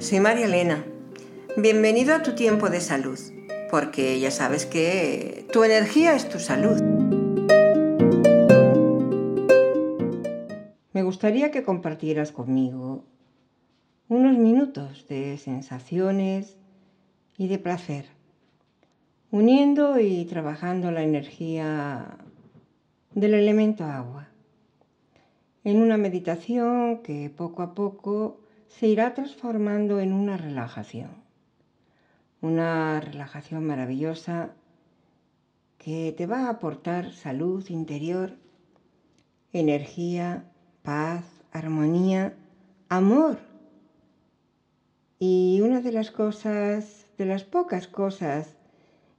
soy María Elena. Bienvenido a tu tiempo de salud, porque ya sabes que tu energía es tu salud. Me gustaría que compartieras conmigo unos minutos de sensaciones y de placer, uniendo y trabajando la energía del elemento agua, en una meditación que poco a poco se irá transformando en una relajación. Una relajación maravillosa que te va a aportar salud interior, energía, paz, armonía, amor. Y una de las cosas, de las pocas cosas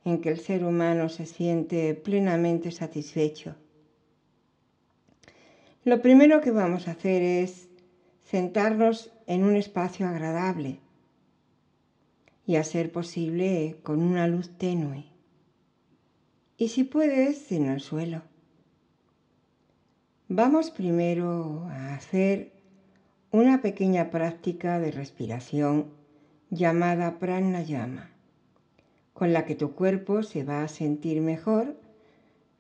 en que el ser humano se siente plenamente satisfecho. Lo primero que vamos a hacer es sentarnos en un espacio agradable y a ser posible con una luz tenue. Y si puedes, en el suelo. Vamos primero a hacer una pequeña práctica de respiración llamada pranayama, con la que tu cuerpo se va a sentir mejor,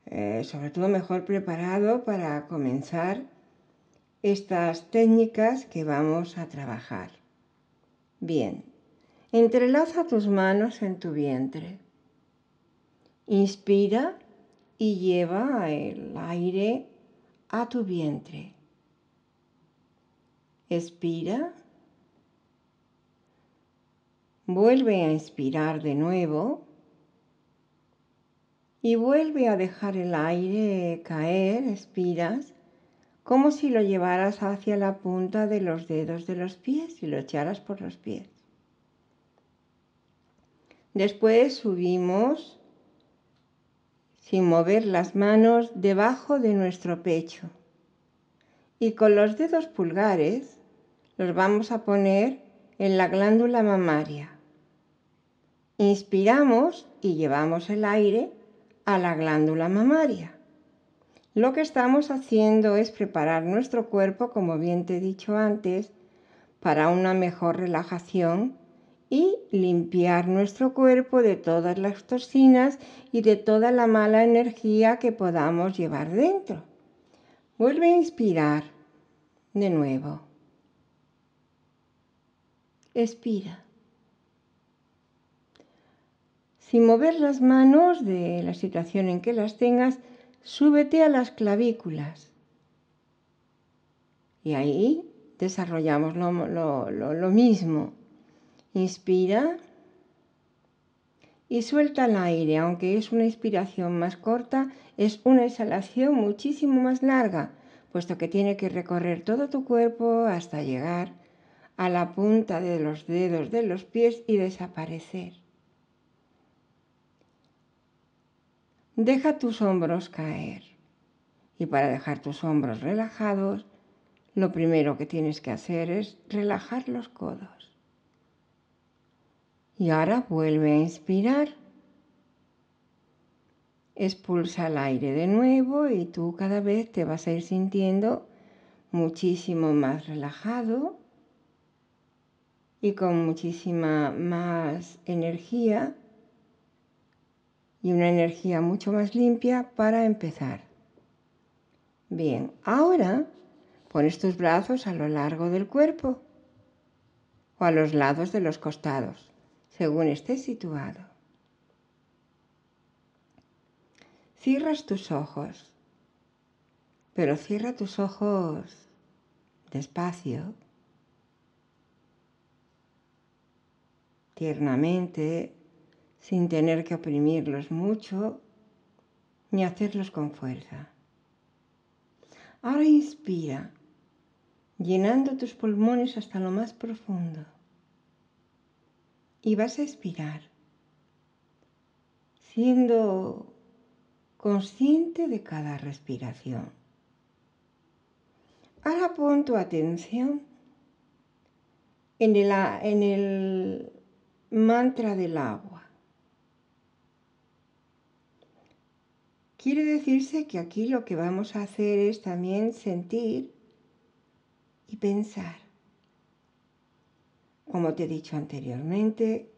eh, sobre todo mejor preparado para comenzar estas técnicas que vamos a trabajar. Bien, entrelaza tus manos en tu vientre. Inspira y lleva el aire a tu vientre. Expira. Vuelve a inspirar de nuevo y vuelve a dejar el aire caer, expiras como si lo llevaras hacia la punta de los dedos de los pies y lo echaras por los pies. Después subimos sin mover las manos debajo de nuestro pecho y con los dedos pulgares los vamos a poner en la glándula mamaria. Inspiramos y llevamos el aire a la glándula mamaria. Lo que estamos haciendo es preparar nuestro cuerpo, como bien te he dicho antes, para una mejor relajación y limpiar nuestro cuerpo de todas las toxinas y de toda la mala energía que podamos llevar dentro. Vuelve a inspirar de nuevo. Expira. Sin mover las manos de la situación en que las tengas, súbete a las clavículas. Y ahí desarrollamos lo, mismo. Inspira y suelta el aire, aunque es una inspiración más corta, es una exhalación muchísimo más larga, puesto que tiene que recorrer todo tu cuerpo hasta llegar a la punta de los dedos de los pies y desaparecer. Deja tus hombros caer. Y para dejar tus hombros relajados, lo primero que tienes que hacer es relajar los codos. Y ahora vuelve a inspirar. Expulsa el aire de nuevo y tú cada vez te vas a ir sintiendo muchísimo más relajado y con muchísima más energía y una energía mucho más limpia para empezar. Bien, ahora pones tus brazos a lo largo del cuerpo o a los lados de los costados, según estés situado. Cierras tus ojos, pero cierra tus ojos despacio, tiernamente, sin tener que oprimirlos mucho ni hacerlos con fuerza. Ahora inspira, llenando tus pulmones hasta lo más profundo. Y vas a expirar, siendo consciente de cada respiración. Ahora pon tu atención en el, en el mantra del agua. Quiere decirse que aquí lo que vamos a hacer es también sentir y pensar. como te he dicho anteriormente,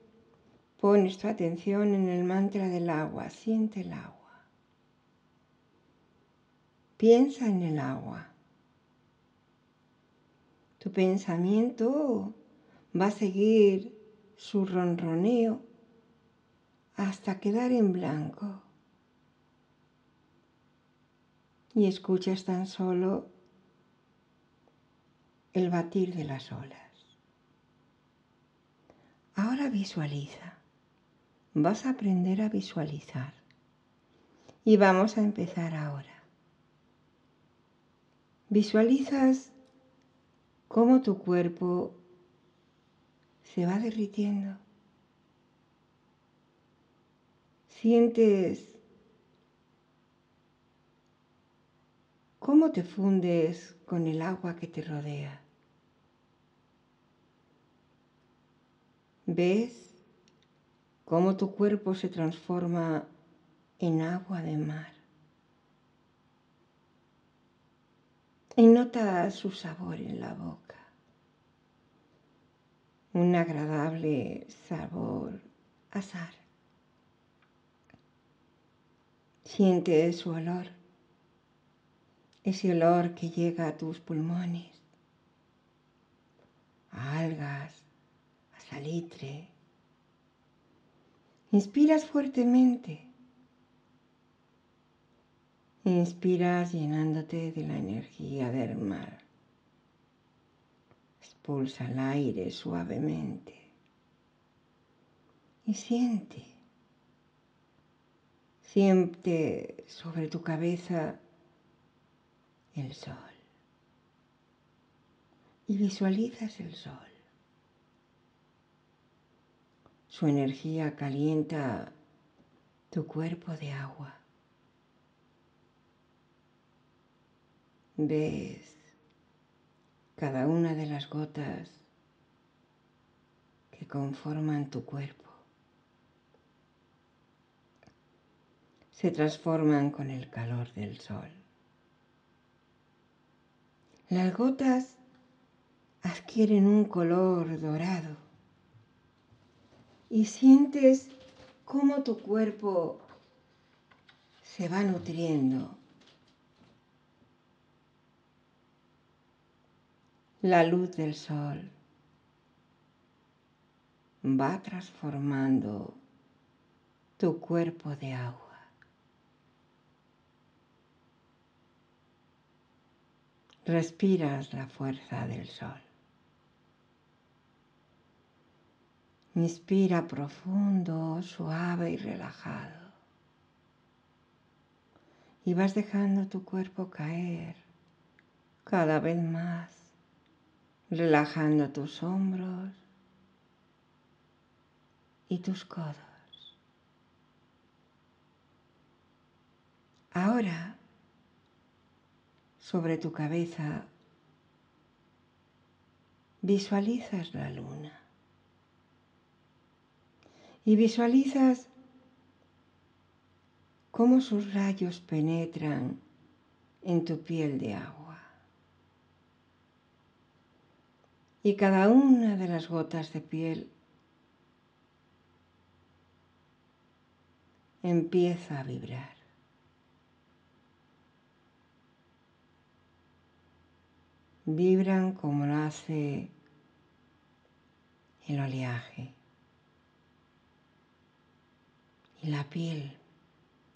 pones tu atención en el mantra del agua, siente el agua. Piensa en el agua. Tu pensamiento va a seguir su ronroneo hasta quedar en blanco. Y escuchas tan solo el batir de las olas. Ahora visualiza. Vas a aprender a visualizar. Y vamos a empezar ahora. Visualizas cómo tu cuerpo se va derritiendo. Sientes cómo te fundes con el agua que te rodea. ¿Ves cómo tu cuerpo se transforma en agua de mar? Y notas su sabor en la boca. Un agradable sabor a sal. Siente su olor, ese olor que llega a tus pulmones, a algas, salitre. Inspiras fuertemente. Inspiras llenándote de la energía del mar. Expulsa el aire suavemente. Y siente. Siente sobre tu cabeza el sol. Y visualizas el sol. Su energía calienta tu cuerpo de agua. Ves cada una de las gotas que conforman tu cuerpo. Se transforman con el calor del sol. Las gotas adquieren un color dorado y sientes cómo tu cuerpo se va nutriendo. La luz del sol va transformando tu cuerpo de agua. Respiras la fuerza del sol. Inspira profundo, suave y relajado. Y vas dejando tu cuerpo caer cada vez más, relajando tus hombros y tus codos. Ahora, sobre tu cabeza, visualizas la luna y visualizas cómo sus rayos penetran en tu piel de agua. Y cada una de las gotas de piel empieza a vibrar. Vibran como lo hace el oleaje. y la piel,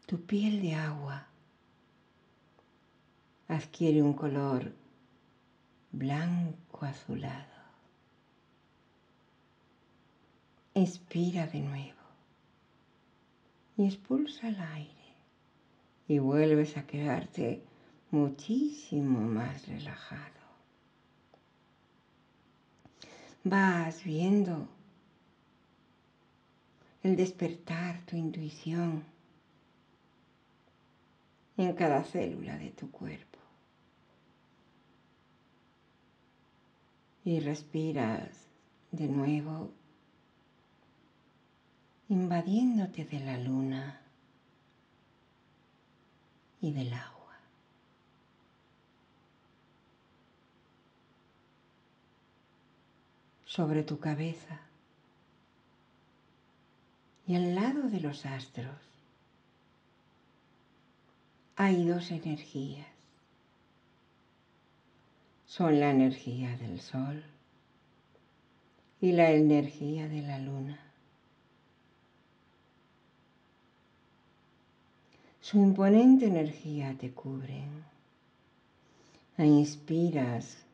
tu piel de agua, adquiere un color blanco azulado. Inspira de nuevo y expulsa el aire y vuelves a quedarte muchísimo más relajado. Vas viendo el despertar tu intuición en cada célula de tu cuerpo. Y respiras de nuevo, invadiéndote de la luna y del agua. Sobre tu cabeza y al lado de los astros hay dos energías. Son la energía del sol y la energía de la luna. Su imponente energía te cubre. Inspiras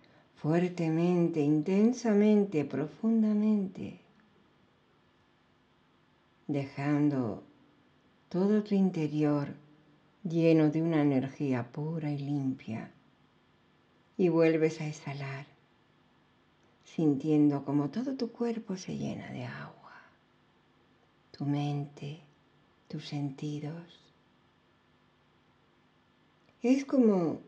fuertemente, intensamente, profundamente, dejando todo tu interior lleno de una energía pura y limpia. Y vuelves a exhalar, sintiendo como todo tu cuerpo se llena de agua, tu mente, tus sentidos. Es como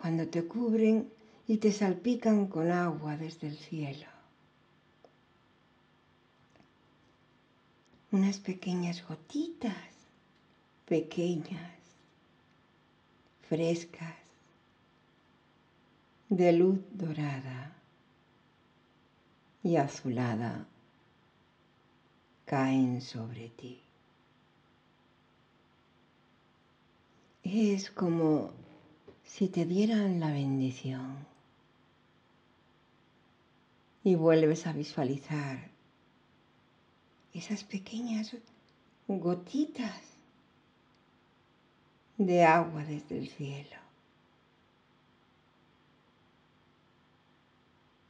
cuando te cubren y te salpican con agua desde el cielo. Unas pequeñas gotitas, pequeñas, frescas, de luz dorada y azulada, caen sobre ti. Es como si te dieran la bendición. Y vuelves a visualizar esas pequeñas gotitas de agua desde el cielo.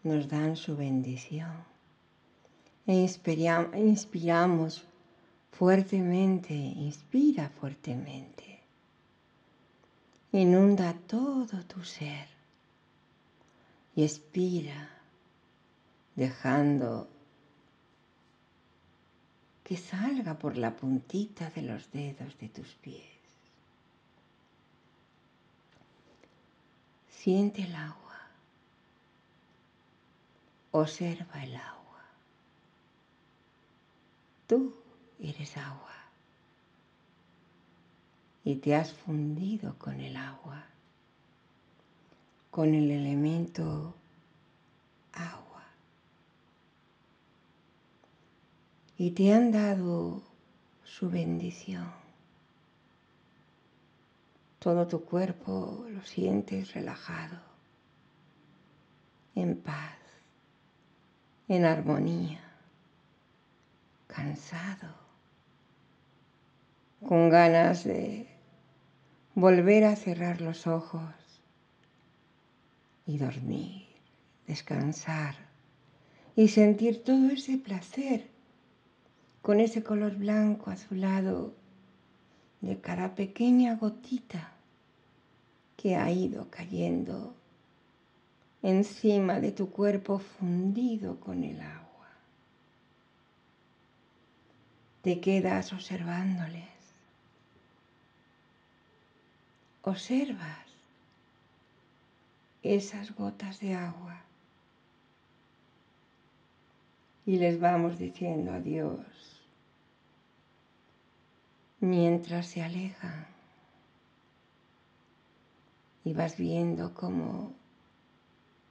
Nos dan su bendición. E inspiramos fuertemente, inspira fuertemente inunda todo tu ser y expira dejando que salga por la puntita de los dedos de tus pies. Siente el agua. Observa el agua. Tú eres agua y te has fundido con el agua, con el elemento agua. Y te han dado su bendición. Todo tu cuerpo lo sientes relajado, en paz, en armonía, cansado, con ganas de volver a cerrar los ojos y dormir, descansar y sentir todo ese placer con ese color blanco azulado de cada pequeña gotita que ha ido cayendo encima de tu cuerpo fundido con el agua. Te quedas observándoles observas esas gotas de agua y les vamos diciendo adiós mientras se alejan y vas viendo cómo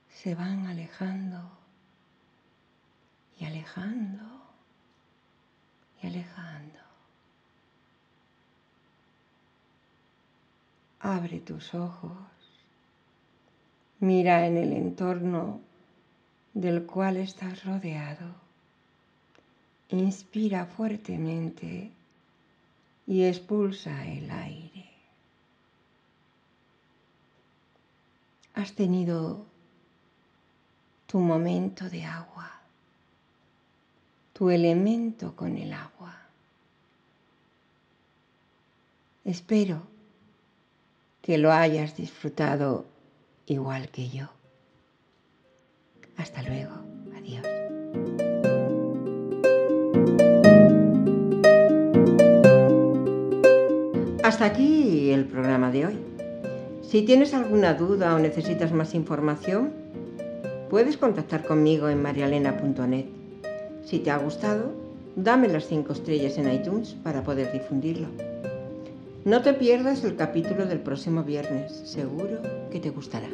se van alejando y alejando y alejando. Abre tus ojos, mira en el entorno del cual estás rodeado. Inspira fuertemente y expulsa el aire. Has tenido tu momento de agua, tu elemento con el agua. Espero que lo hayas disfrutado igual que yo. Hasta luego. Adiós. Hasta aquí el programa de hoy. Si tienes alguna duda o necesitas más información, puedes contactar conmigo en marialena.net. Si te ha gustado, dame las 5 estrellas en iTunes para poder difundirlo. No te pierdas el capítulo del próximo viernes, seguro que te gustará.